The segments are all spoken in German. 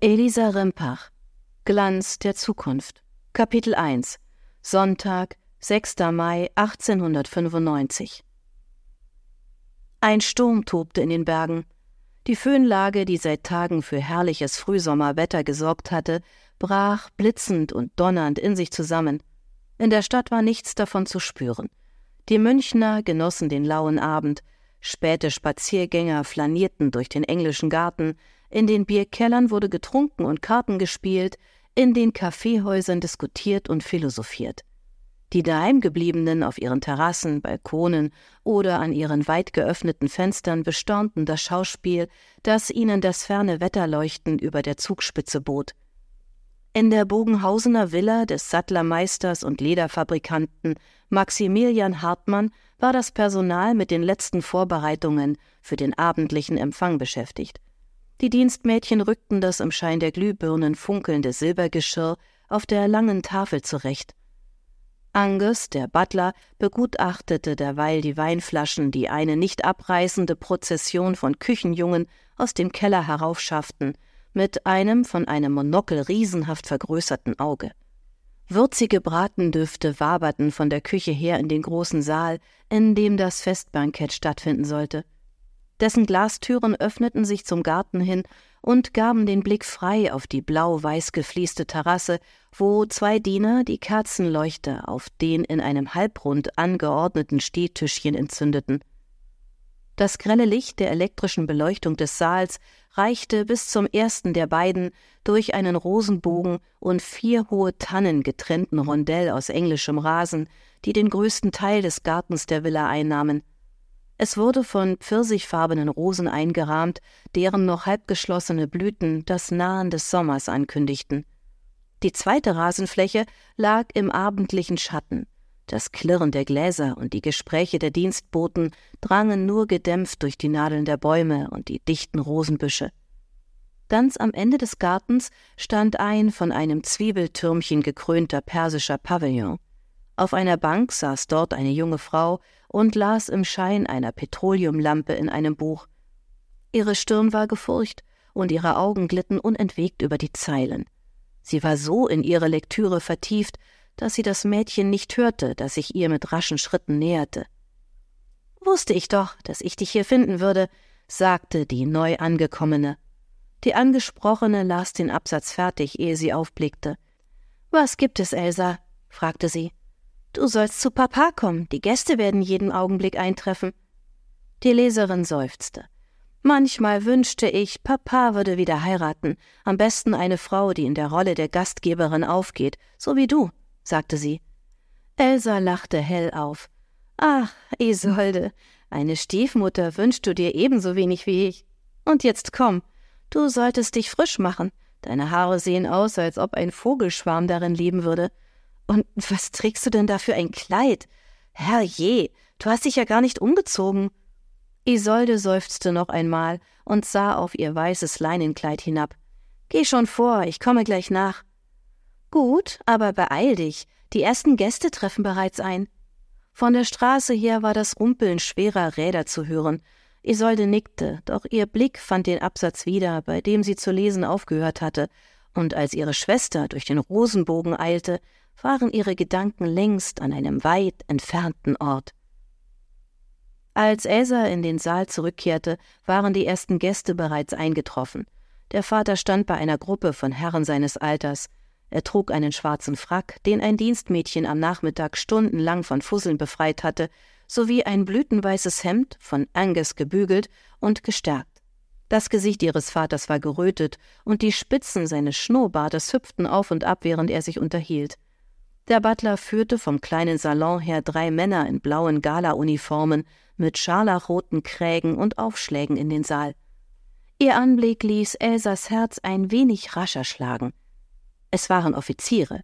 Elisa Rimpach Glanz der Zukunft Kapitel 1 Sonntag, 6. Mai 1895 Ein Sturm tobte in den Bergen. Die Föhnlage, die seit Tagen für herrliches Frühsommerwetter gesorgt hatte, brach blitzend und donnernd in sich zusammen. In der Stadt war nichts davon zu spüren. Die Münchner genossen den lauen Abend, späte Spaziergänger flanierten durch den englischen Garten, in den Bierkellern wurde getrunken und Karten gespielt, in den Kaffeehäusern diskutiert und philosophiert. Die Daheimgebliebenen auf ihren Terrassen, Balkonen oder an ihren weit geöffneten Fenstern bestaunten das Schauspiel, das ihnen das ferne Wetterleuchten über der Zugspitze bot. In der Bogenhausener Villa des Sattlermeisters und Lederfabrikanten Maximilian Hartmann war das Personal mit den letzten Vorbereitungen für den abendlichen Empfang beschäftigt. Die Dienstmädchen rückten das im Schein der Glühbirnen funkelnde Silbergeschirr auf der langen Tafel zurecht. Angus, der Butler, begutachtete derweil die Weinflaschen, die eine nicht abreißende Prozession von Küchenjungen aus dem Keller heraufschafften, mit einem von einem Monokel riesenhaft vergrößerten Auge. Würzige Bratendüfte waberten von der Küche her in den großen Saal, in dem das Festbankett stattfinden sollte. Dessen Glastüren öffneten sich zum Garten hin und gaben den Blick frei auf die blau-weiß gefließte Terrasse, wo zwei Diener die Kerzenleuchter auf den in einem Halbrund angeordneten Stehtischchen entzündeten. Das grelle Licht der elektrischen Beleuchtung des Saals reichte bis zum ersten der beiden durch einen Rosenbogen und vier hohe Tannen getrennten Rondell aus englischem Rasen, die den größten Teil des Gartens der Villa einnahmen. Es wurde von pfirsichfarbenen Rosen eingerahmt, deren noch halbgeschlossene Blüten das Nahen des Sommers ankündigten. Die zweite Rasenfläche lag im abendlichen Schatten. Das Klirren der Gläser und die Gespräche der Dienstboten drangen nur gedämpft durch die Nadeln der Bäume und die dichten Rosenbüsche. Ganz am Ende des Gartens stand ein von einem Zwiebeltürmchen gekrönter persischer Pavillon. Auf einer Bank saß dort eine junge Frau und las im Schein einer Petroleumlampe in einem Buch. Ihre Stirn war gefurcht und ihre Augen glitten unentwegt über die Zeilen. Sie war so in ihre Lektüre vertieft, dass sie das Mädchen nicht hörte, das sich ihr mit raschen Schritten näherte. Wusste ich doch, dass ich dich hier finden würde, sagte die neu angekommene. Die Angesprochene las den Absatz fertig, ehe sie aufblickte. Was gibt es, Elsa? fragte sie. Du sollst zu Papa kommen, die Gäste werden jeden Augenblick eintreffen. Die Leserin seufzte. Manchmal wünschte ich, Papa würde wieder heiraten, am besten eine Frau, die in der Rolle der Gastgeberin aufgeht, so wie du, sagte sie. Elsa lachte hell auf. Ach, Isolde, eine Stiefmutter wünschst du dir ebenso wenig wie ich. Und jetzt komm, du solltest dich frisch machen. Deine Haare sehen aus, als ob ein Vogelschwarm darin leben würde. Und was trägst du denn da für ein Kleid? Herrje, du hast dich ja gar nicht umgezogen. Isolde seufzte noch einmal und sah auf ihr weißes Leinenkleid hinab. Geh schon vor, ich komme gleich nach. Gut, aber beeil dich, die ersten Gäste treffen bereits ein. Von der Straße her war das Rumpeln schwerer Räder zu hören. Isolde nickte, doch ihr Blick fand den Absatz wieder, bei dem sie zu lesen aufgehört hatte, und als ihre Schwester durch den Rosenbogen eilte, waren ihre Gedanken längst an einem weit entfernten Ort. Als Elsa in den Saal zurückkehrte, waren die ersten Gäste bereits eingetroffen. Der Vater stand bei einer Gruppe von Herren seines Alters. Er trug einen schwarzen Frack, den ein Dienstmädchen am Nachmittag stundenlang von Fusseln befreit hatte, sowie ein blütenweißes Hemd, von Angus gebügelt und gestärkt. Das Gesicht ihres Vaters war gerötet, und die Spitzen seines Schnurrbartes hüpften auf und ab, während er sich unterhielt. Der Butler führte vom kleinen Salon her drei Männer in blauen Galauniformen mit scharlachroten Krägen und Aufschlägen in den Saal. Ihr Anblick ließ Elsas Herz ein wenig rascher schlagen. Es waren Offiziere,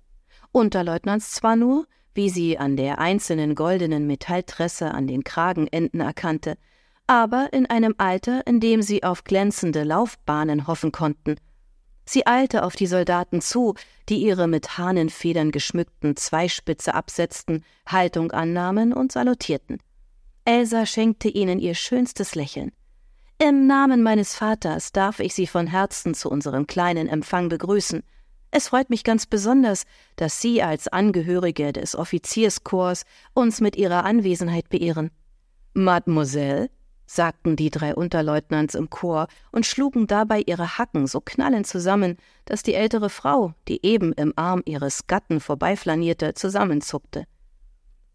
Unterleutnants zwar nur, wie sie an der einzelnen goldenen Metalltresse an den Kragenenden erkannte, aber in einem Alter, in dem sie auf glänzende Laufbahnen hoffen konnten – Sie eilte auf die Soldaten zu, die ihre mit Hahnenfedern geschmückten Zweispitze absetzten, Haltung annahmen und salutierten. Elsa schenkte ihnen ihr schönstes Lächeln. Im Namen meines Vaters darf ich Sie von Herzen zu unserem kleinen Empfang begrüßen. Es freut mich ganz besonders, dass Sie als Angehörige des Offizierskorps uns mit Ihrer Anwesenheit beehren. Mademoiselle, sagten die drei Unterleutnants im Chor und schlugen dabei ihre Hacken so knallend zusammen, dass die ältere Frau, die eben im Arm ihres Gatten vorbeiflanierte, zusammenzuckte.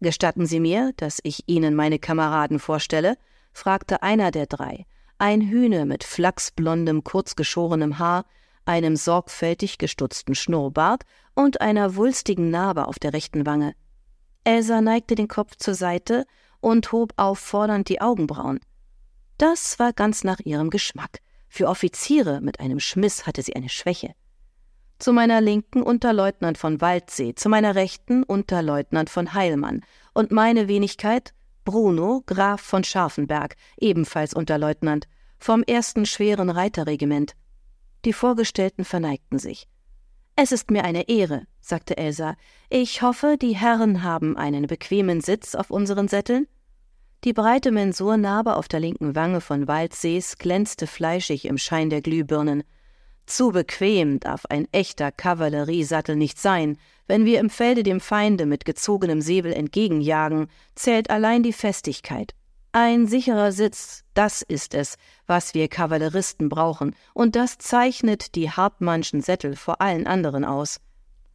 Gestatten Sie mir, dass ich Ihnen meine Kameraden vorstelle? fragte einer der drei, ein Hühne mit flachsblondem, kurzgeschorenem Haar, einem sorgfältig gestutzten Schnurrbart und einer wulstigen Narbe auf der rechten Wange. Elsa neigte den Kopf zur Seite und hob auffordernd die Augenbrauen. Das war ganz nach ihrem Geschmack. Für Offiziere mit einem Schmiss hatte sie eine Schwäche. Zu meiner Linken Unterleutnant von Waldsee, zu meiner Rechten Unterleutnant von Heilmann und meine Wenigkeit Bruno, Graf von Scharfenberg, ebenfalls Unterleutnant, vom ersten schweren Reiterregiment. Die Vorgestellten verneigten sich. Es ist mir eine Ehre, sagte Elsa. Ich hoffe, die Herren haben einen bequemen Sitz auf unseren Sätteln? Die breite Mensurnarbe auf der linken Wange von Waldsees glänzte fleischig im Schein der Glühbirnen. Zu bequem darf ein echter Kavalleriesattel nicht sein. Wenn wir im Felde dem Feinde mit gezogenem Säbel entgegenjagen, zählt allein die Festigkeit. Ein sicherer Sitz, das ist es, was wir Kavalleristen brauchen, und das zeichnet die Hartmannschen Sättel vor allen anderen aus.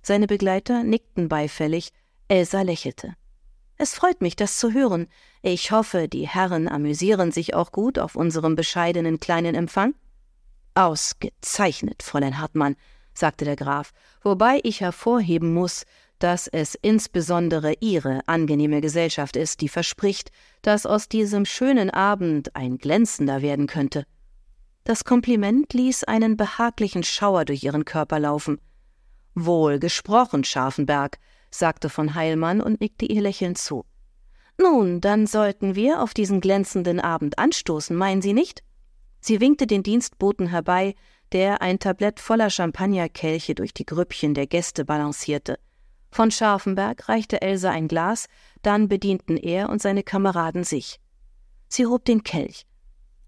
Seine Begleiter nickten beifällig, Elsa lächelte. Es freut mich, das zu hören. Ich hoffe, die Herren amüsieren sich auch gut auf unserem bescheidenen kleinen Empfang? Ausgezeichnet, Fräulein Hartmann, sagte der Graf, wobei ich hervorheben muss, dass es insbesondere Ihre angenehme Gesellschaft ist, die verspricht, dass aus diesem schönen Abend ein glänzender werden könnte. Das Kompliment ließ einen behaglichen Schauer durch ihren Körper laufen. Wohl gesprochen, Scharfenberg, sagte von Heilmann und nickte ihr lächelnd zu. Nun, dann sollten wir auf diesen glänzenden Abend anstoßen, meinen Sie nicht? Sie winkte den Dienstboten herbei, der ein Tablett voller Champagnerkelche durch die Grüppchen der Gäste balancierte. Von Scharfenberg reichte Elsa ein Glas, dann bedienten er und seine Kameraden sich. Sie hob den Kelch.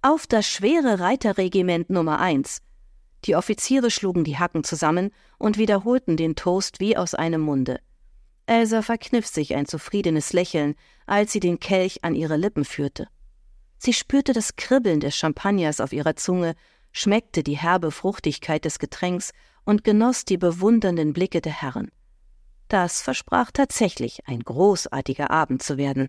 Auf das schwere Reiterregiment Nummer eins. Die Offiziere schlugen die Hacken zusammen und wiederholten den Toast wie aus einem Munde. Elsa verkniff sich ein zufriedenes Lächeln, als sie den Kelch an ihre Lippen führte. Sie spürte das Kribbeln des Champagners auf ihrer Zunge, schmeckte die herbe Fruchtigkeit des Getränks und genoss die bewundernden Blicke der Herren. Das versprach tatsächlich ein großartiger Abend zu werden.